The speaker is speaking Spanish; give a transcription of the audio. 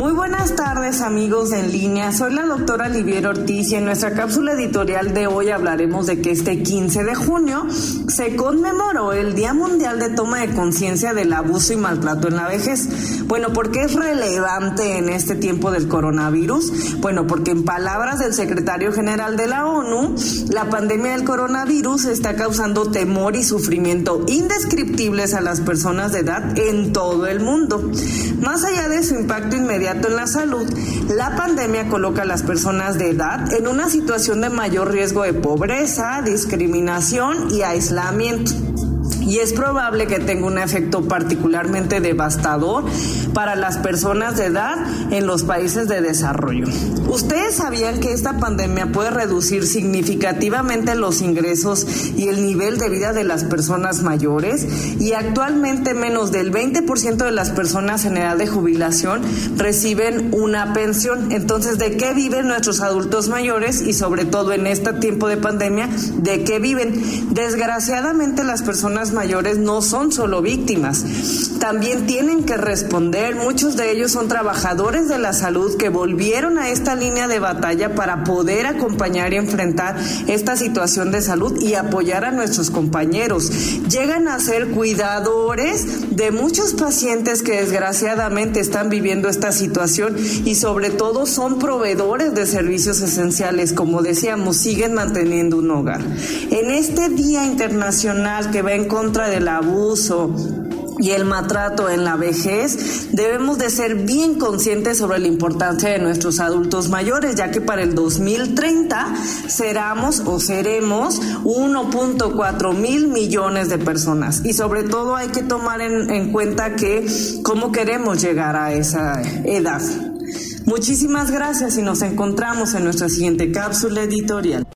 Muy buenas tardes amigos en línea, soy la doctora Livier Ortiz y en nuestra cápsula editorial de hoy hablaremos de que este 15 de junio se conmemoró el Día Mundial de Toma de Conciencia del Abuso y Maltrato en la Vejez. Bueno, ¿por qué es relevante en este tiempo del coronavirus? Bueno, porque en palabras del secretario general de la ONU, la pandemia del coronavirus está causando temor y sufrimiento indescriptibles a las personas de edad en todo el mundo. Más allá de su impacto inmediato, en la salud, la pandemia coloca a las personas de edad en una situación de mayor riesgo de pobreza, discriminación y aislamiento y es probable que tenga un efecto particularmente devastador para las personas de edad en los países de desarrollo. ¿Ustedes sabían que esta pandemia puede reducir significativamente los ingresos y el nivel de vida de las personas mayores? Y actualmente menos del 20% de las personas en edad de jubilación reciben una pensión. Entonces, ¿de qué viven nuestros adultos mayores y sobre todo en este tiempo de pandemia, de qué viven? Desgraciadamente las personas mayores no son solo víctimas, también tienen que responder. Muchos de ellos son trabajadores de la salud que volvieron a esta línea de batalla para poder acompañar y enfrentar esta situación de salud y apoyar a nuestros compañeros. Llegan a ser cuidadores de muchos pacientes que desgraciadamente están viviendo esta situación y sobre todo son proveedores de servicios esenciales, como decíamos, siguen manteniendo un hogar. En este Día Internacional que va en contra del abuso y el maltrato en la vejez, debemos de ser bien conscientes sobre la importancia de nuestros adultos mayores, ya que para el 2030 seramos o seremos 1.4 mil millones de personas. Y sobre todo hay que tomar en, en cuenta que cómo queremos llegar a esa edad. Muchísimas gracias y nos encontramos en nuestra siguiente cápsula editorial.